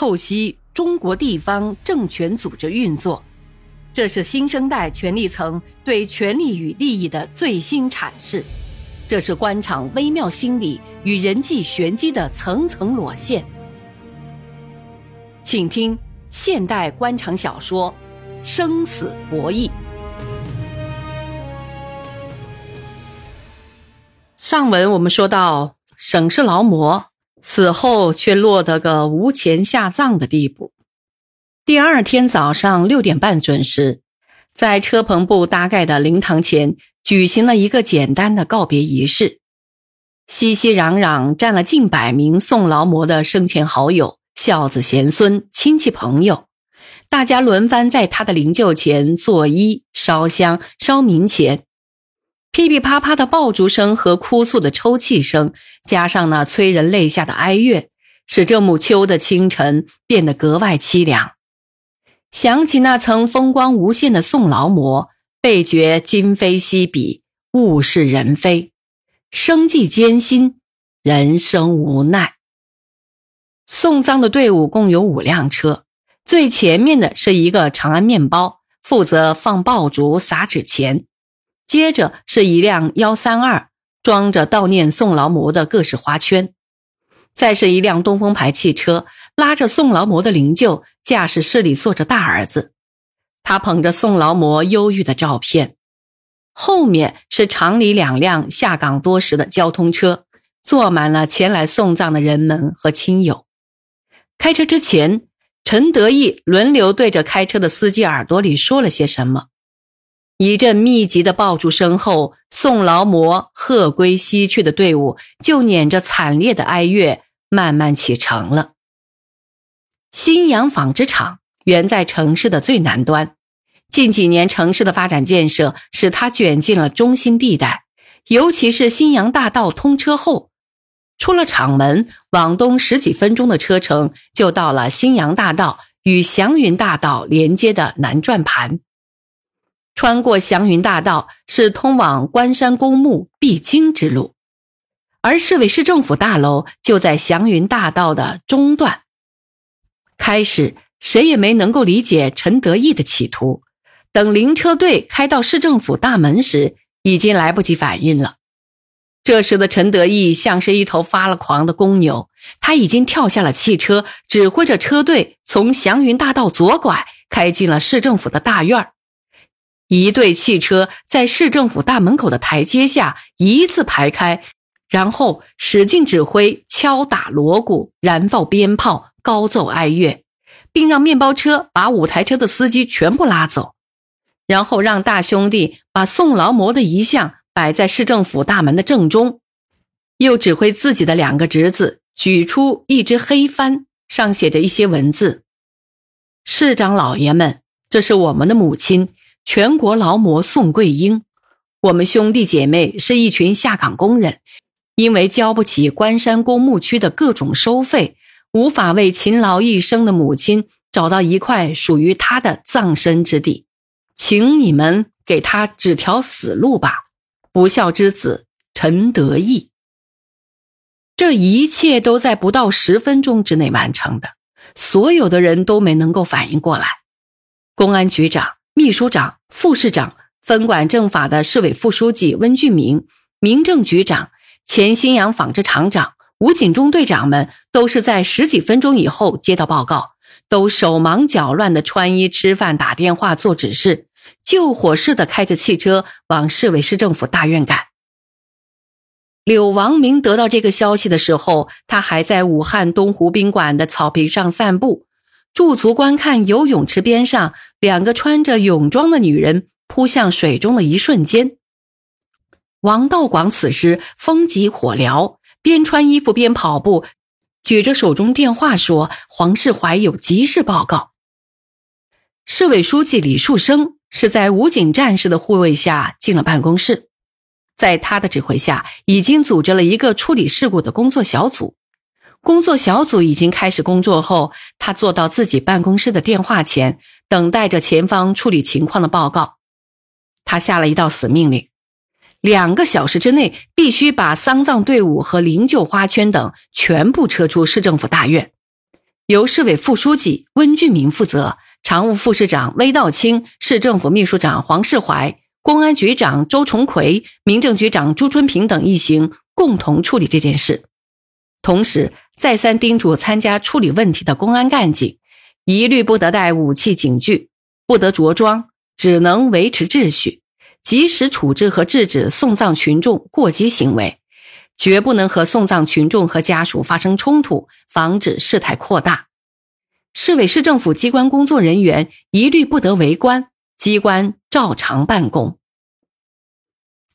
透析中国地方政权组织运作，这是新生代权力层对权力与利益的最新阐释，这是官场微妙心理与人际玄机的层层裸现。请听现代官场小说《生死博弈》。上文我们说到，省市劳模。死后却落得个无钱下葬的地步。第二天早上六点半准时，在车棚部搭盖的灵堂前举行了一个简单的告别仪式。熙熙攘攘站了近百名送劳模的生前好友、孝子贤孙、亲戚朋友，大家轮番在他的灵柩前作揖、烧香、烧冥钱。噼噼啪啪的爆竹声和哭诉的抽泣声，加上那催人泪下的哀乐，使这暮秋的清晨变得格外凄凉。想起那曾风光无限的宋劳模，倍觉今非昔比，物是人非，生计艰辛，人生无奈。送葬的队伍共有五辆车，最前面的是一个长安面包，负责放爆竹、撒纸钱。接着是一辆幺三二，装着悼念宋劳模的各式花圈。再是一辆东风牌汽车，拉着宋劳模的灵柩，驾驶室里坐着大儿子，他捧着宋劳模忧郁的照片。后面是厂里两辆下岗多时的交通车，坐满了前来送葬的人们和亲友。开车之前，陈德义轮流对着开车的司机耳朵里说了些什么。一阵密集的爆竹声后，送劳模鹤归西去的队伍就撵着惨烈的哀乐慢慢启程了。新阳纺织厂原在城市的最南端，近几年城市的发展建设使它卷进了中心地带，尤其是新阳大道通车后，出了厂门往东十几分钟的车程就到了新阳大道与祥云大道连接的南转盘。穿过祥云大道是通往关山公墓必经之路，而市委市政府大楼就在祥云大道的中段。开始谁也没能够理解陈德义的企图，等灵车队开到市政府大门时，已经来不及反应了。这时的陈德义像是一头发了狂的公牛，他已经跳下了汽车，指挥着车队从祥云大道左拐，开进了市政府的大院儿。一队汽车在市政府大门口的台阶下一字排开，然后使劲指挥，敲打锣鼓，燃放鞭炮，高奏哀乐，并让面包车把五台车的司机全部拉走，然后让大兄弟把宋劳模的遗像摆在市政府大门的正中，又指挥自己的两个侄子举出一只黑帆，上写着一些文字：“市长老爷们，这是我们的母亲。”全国劳模宋桂英，我们兄弟姐妹是一群下岗工人，因为交不起关山公墓区的各种收费，无法为勤劳一生的母亲找到一块属于她的葬身之地，请你们给她指条死路吧！不孝之子陈德义。这一切都在不到十分钟之内完成的，所有的人都没能够反应过来，公安局长。秘书长、副市长、分管政法的市委副书记温俊明、民政局长、前新阳纺织厂长、武警中队长们，都是在十几分钟以后接到报告，都手忙脚乱的穿衣、吃饭、打电话、做指示，救火似的开着汽车往市委市政府大院赶。柳王明得到这个消息的时候，他还在武汉东湖宾馆的草坪上散步。驻足观看游泳池边上两个穿着泳装的女人扑向水中的一瞬间。王道广此时风急火燎，边穿衣服边跑步，举着手中电话说：“黄世怀有急事报告。”市委书记李树生是在武警战士的护卫下进了办公室，在他的指挥下，已经组织了一个处理事故的工作小组。工作小组已经开始工作后，他坐到自己办公室的电话前，等待着前方处理情况的报告。他下了一道死命令：两个小时之内必须把丧葬队伍和灵柩花圈等全部撤出市政府大院，由市委副书记温俊明负责，常务副市长魏道清、市政府秘书长黄世怀、公安局长周崇奎、民政局长朱春平等一行共同处理这件事。同时，再三叮嘱参加处理问题的公安干警，一律不得带武器警具，不得着装，只能维持秩序，及时处置和制止送葬群众过激行为。绝不能和送葬群众和家属发生冲突，防止事态扩大。市委市政府机关工作人员一律不得围观，机关照常办公。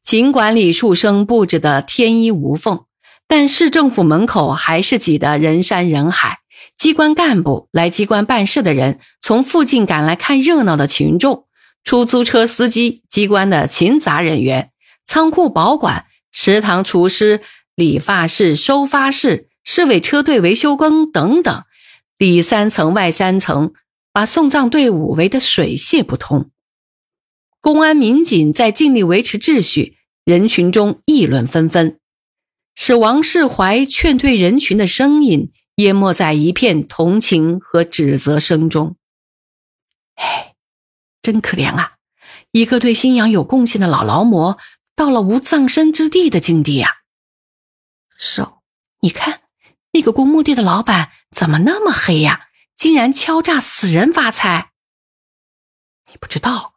尽管李树生布置的天衣无缝，但市政府门口还是挤得人山人海。机关干部、来机关办事的人，从附近赶来看热闹的群众，出租车司机、机关的勤杂人员、仓库保管。食堂厨师、理发室、收发室、市委车队维修工等等，里三层外三层，把送葬队伍围得水泄不通。公安民警在尽力维持秩序，人群中议论纷纷，使王世怀劝退人群的声音淹没在一片同情和指责声中。哎，真可怜啊！一个对信仰有贡献的老劳模。到了无葬身之地的境地呀！手，你看那个公墓地的老板怎么那么黑呀？竟然敲诈死人发财！你不知道，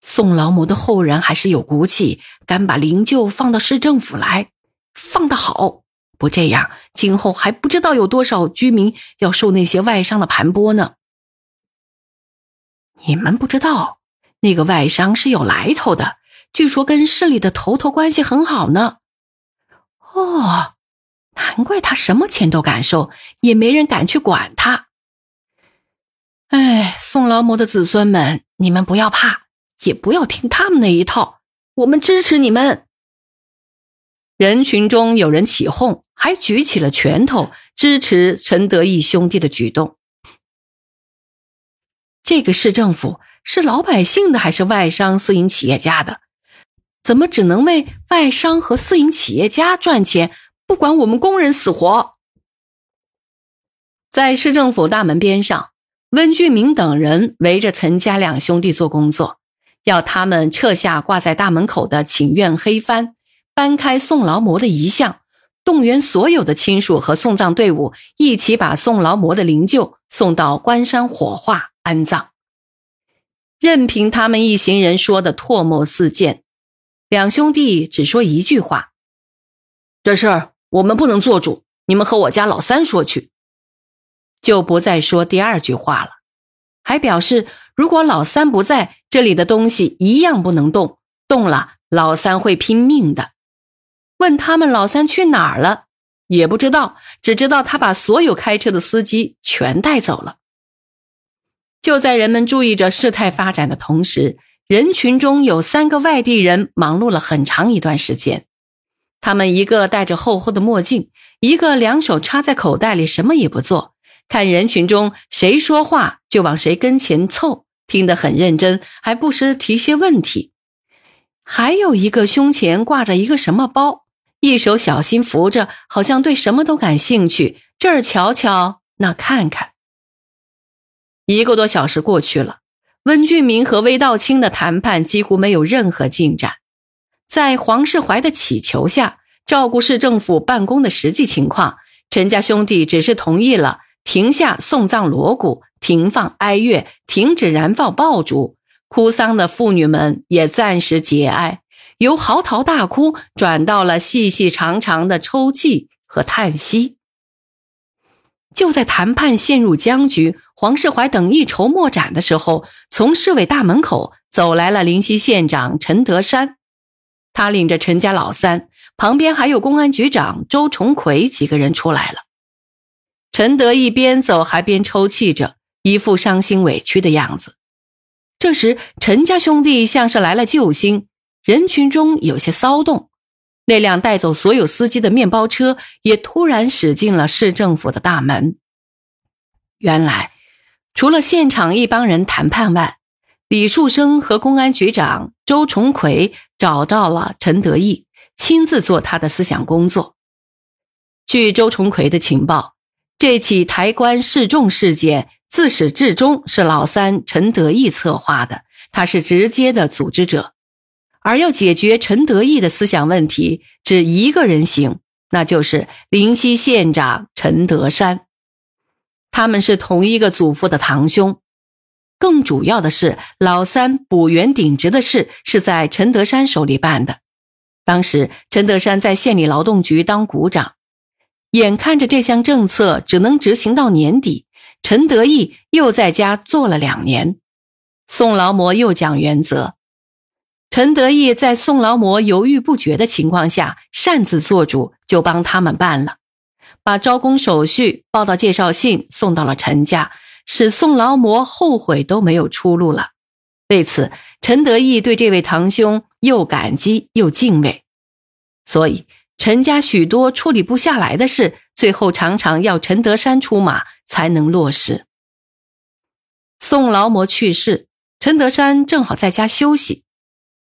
宋劳模的后人还是有骨气，敢把灵柩放到市政府来，放得好。不这样，今后还不知道有多少居民要受那些外商的盘剥呢。你们不知道，那个外商是有来头的。据说跟市里的头头关系很好呢。哦，难怪他什么钱都敢收，也没人敢去管他。哎，宋劳模的子孙们，你们不要怕，也不要听他们那一套，我们支持你们。人群中有人起哄，还举起了拳头支持陈德义兄弟的举动。这个市政府是老百姓的，还是外商私营企业家的？怎么只能为外商和私营企业家赚钱，不管我们工人死活？在市政府大门边上，温俊明等人围着陈家两兄弟做工作，要他们撤下挂在大门口的请愿黑帆，搬开宋劳模的遗像，动员所有的亲属和送葬队伍一起把宋劳模的灵柩送到关山火化安葬。任凭他们一行人说的唾沫四溅。两兄弟只说一句话：“这事儿我们不能做主，你们和我家老三说去。”就不再说第二句话了，还表示如果老三不在，这里的东西一样不能动，动了老三会拼命的。问他们老三去哪儿了，也不知道，只知道他把所有开车的司机全带走了。就在人们注意着事态发展的同时。人群中有三个外地人忙碌了很长一段时间，他们一个戴着厚厚的墨镜，一个两手插在口袋里什么也不做，看人群中谁说话就往谁跟前凑，听得很认真，还不时提些问题。还有一个胸前挂着一个什么包，一手小心扶着，好像对什么都感兴趣，这儿瞧瞧，那看看。一个多小时过去了。温俊明和魏道清的谈判几乎没有任何进展，在黄世怀的乞求下，照顾市政府办公的实际情况，陈家兄弟只是同意了停下送葬锣鼓、停放哀乐、停止燃放爆竹，哭丧的妇女们也暂时节哀，由嚎啕大哭转到了细细长长的抽泣和叹息。就在谈判陷入僵局。黄世怀等一筹莫展的时候，从市委大门口走来了临西县长陈德山，他领着陈家老三，旁边还有公安局长周崇奎几个人出来了。陈德一边走还边抽泣着，一副伤心委屈的样子。这时，陈家兄弟像是来了救星，人群中有些骚动，那辆带走所有司机的面包车也突然驶进了市政府的大门。原来。除了现场一帮人谈判外，李树生和公安局长周崇奎找到了陈德义，亲自做他的思想工作。据周崇奎的情报，这起抬棺示众事件自始至终是老三陈德义策划的，他是直接的组织者。而要解决陈德义的思想问题，只一个人行，那就是灵溪县长陈德山。他们是同一个祖父的堂兄。更主要的是，老三补员顶职的事是在陈德山手里办的。当时陈德山在县里劳动局当股长，眼看着这项政策只能执行到年底，陈德义又在家做了两年。宋劳模又讲原则。陈德义在宋劳模犹豫不决的情况下，擅自做主，就帮他们办了，把招工手续、报到介绍信送到了陈家，使宋劳模后悔都没有出路了。为此，陈德义对这位堂兄又感激又敬畏，所以陈家许多处理不下来的事，最后常常要陈德山出马才能落实。宋劳模去世，陈德山正好在家休息。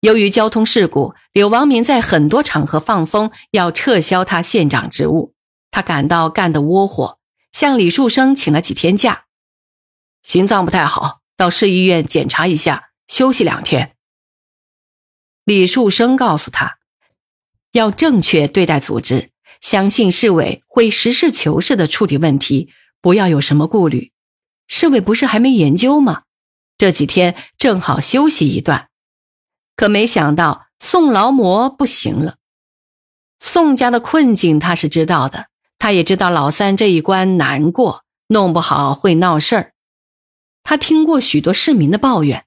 由于交通事故，柳王明在很多场合放风要撤销他县长职务，他感到干得窝火，向李树生请了几天假，心脏不太好，到市医院检查一下，休息两天。李树生告诉他，要正确对待组织，相信市委会实事求是的处理问题，不要有什么顾虑。市委不是还没研究吗？这几天正好休息一段。可没想到宋劳模不行了，宋家的困境他是知道的，他也知道老三这一关难过，弄不好会闹事儿。他听过许多市民的抱怨，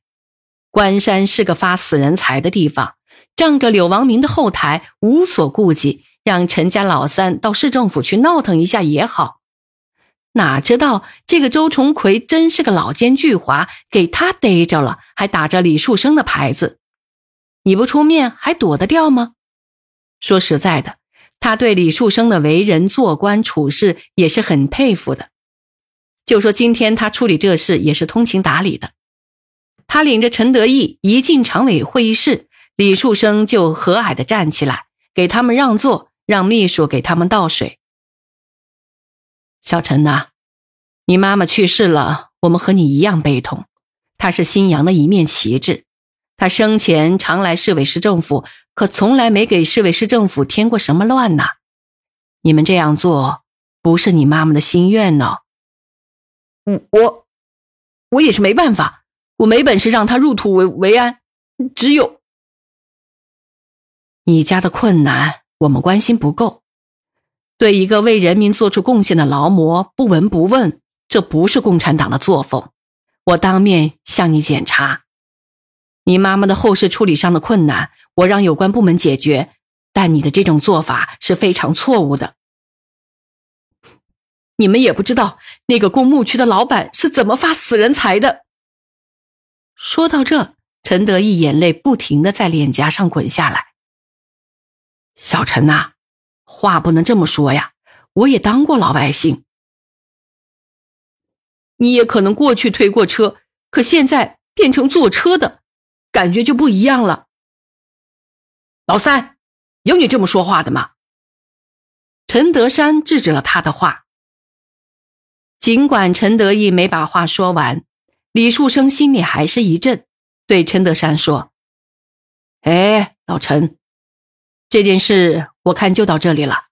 关山是个发死人财的地方，仗着柳王明的后台，无所顾忌，让陈家老三到市政府去闹腾一下也好。哪知道这个周崇奎真是个老奸巨猾，给他逮着了，还打着李树生的牌子。你不出面还躲得掉吗？说实在的，他对李树生的为人、做官、处事也是很佩服的。就说今天他处理这事也是通情达理的。他领着陈德义一进常委会议室，李树生就和蔼的站起来，给他们让座，让秘书给他们倒水。小陈呐，你妈妈去世了，我们和你一样悲痛。她是新阳的一面旗帜。他生前常来市委市政府，可从来没给市委市政府添过什么乱呐。你们这样做，不是你妈妈的心愿呢。我，我也是没办法，我没本事让他入土为为安，只有你家的困难，我们关心不够。对一个为人民做出贡献的劳模不闻不问，这不是共产党的作风。我当面向你检查。你妈妈的后事处理上的困难，我让有关部门解决，但你的这种做法是非常错误的。你们也不知道那个公墓区的老板是怎么发死人财的。说到这，陈德义眼泪不停的在脸颊上滚下来。小陈呐，话不能这么说呀，我也当过老百姓，你也可能过去推过车，可现在变成坐车的。感觉就不一样了。老三，有你这么说话的吗？陈德山制止了他的话。尽管陈德义没把话说完，李树生心里还是一震，对陈德山说：“哎，老陈，这件事我看就到这里了。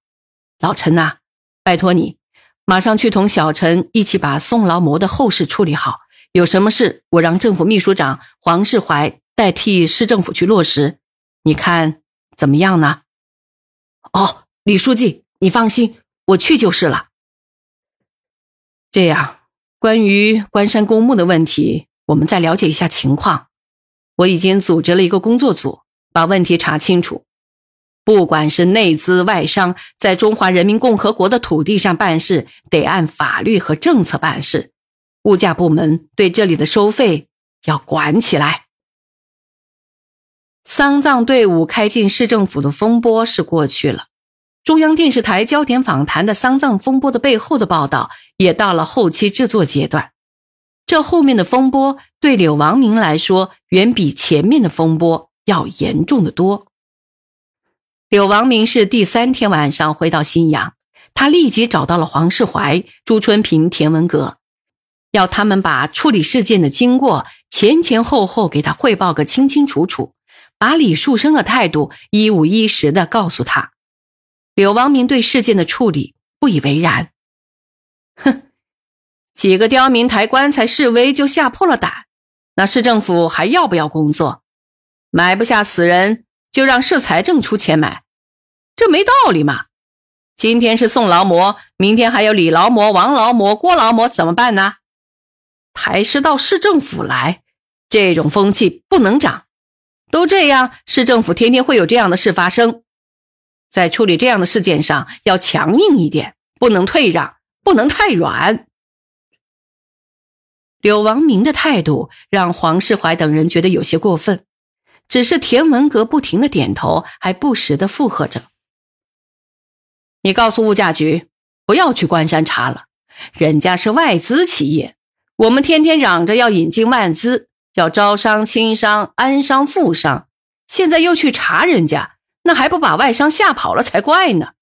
老陈呐，拜托你，马上去同小陈一起把宋劳模的后事处理好。有什么事，我让政府秘书长黄世怀。”代替市政府去落实，你看怎么样呢？哦，李书记，你放心，我去就是了。这样，关于关山公墓的问题，我们再了解一下情况。我已经组织了一个工作组，把问题查清楚。不管是内资外商，在中华人民共和国的土地上办事，得按法律和政策办事。物价部门对这里的收费要管起来。丧葬队伍开进市政府的风波是过去了，中央电视台焦点访谈的丧葬风波的背后的报道也到了后期制作阶段。这后面的风波对柳王明来说，远比前面的风波要严重的多。柳王明是第三天晚上回到新阳，他立即找到了黄世怀、朱春平、田文革，要他们把处理事件的经过前前后后给他汇报个清清楚楚，把李树生的态度一五一十的告诉他。柳王明对事件的处理不以为然，哼，几个刁民抬棺材示威就吓破了胆，那市政府还要不要工作？买不下死人就让市财政出钱买，这没道理嘛！今天是宋劳模，明天还有李劳模、王劳模、郭劳模，怎么办呢？抬尸到市政府来，这种风气不能长。都这样，市政府天天会有这样的事发生。在处理这样的事件上，要强硬一点，不能退让，不能太软。柳王明的态度让黄世怀等人觉得有些过分，只是田文革不停的点头，还不时的附和着。你告诉物价局，不要去关山查了，人家是外资企业，我们天天嚷着要引进外资，要招商、轻商、安商、富商，现在又去查人家。那还不把外商吓跑了才怪呢！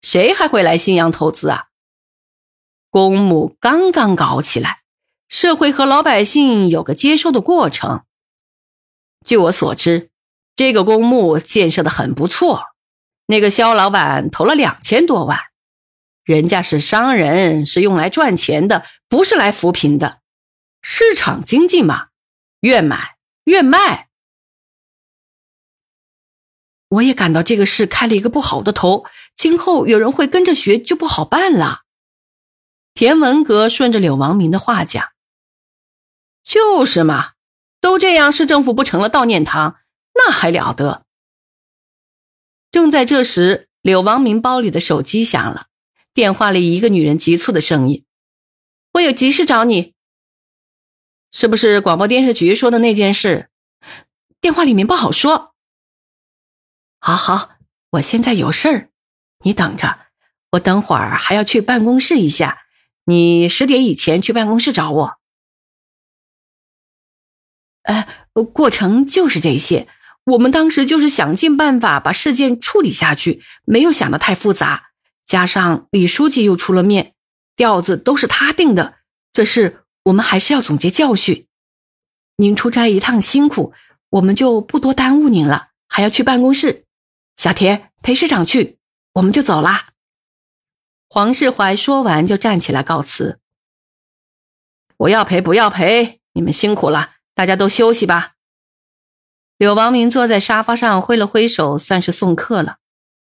谁还会来新阳投资啊？公墓刚刚搞起来，社会和老百姓有个接受的过程。据我所知，这个公墓建设的很不错，那个肖老板投了两千多万，人家是商人，是用来赚钱的，不是来扶贫的。市场经济嘛，愿买愿卖。我也感到这个事开了一个不好的头，今后有人会跟着学就不好办了。田文革顺着柳王明的话讲：“就是嘛，都这样，市政府不成了悼念堂，那还了得？”正在这时，柳王明包里的手机响了，电话里一个女人急促的声音：“我有急事找你，是不是广播电视局说的那件事？电话里面不好说。”好好，我现在有事儿，你等着。我等会儿还要去办公室一下，你十点以前去办公室找我。呃，过程就是这些。我们当时就是想尽办法把事件处理下去，没有想的太复杂。加上李书记又出了面，调子都是他定的。这事我们还是要总结教训。您出差一趟辛苦，我们就不多耽误您了，还要去办公室。小田陪市长去，我们就走啦。黄世怀说完就站起来告辞。不要陪，不要陪，你们辛苦了，大家都休息吧。柳王明坐在沙发上挥了挥手，算是送客了。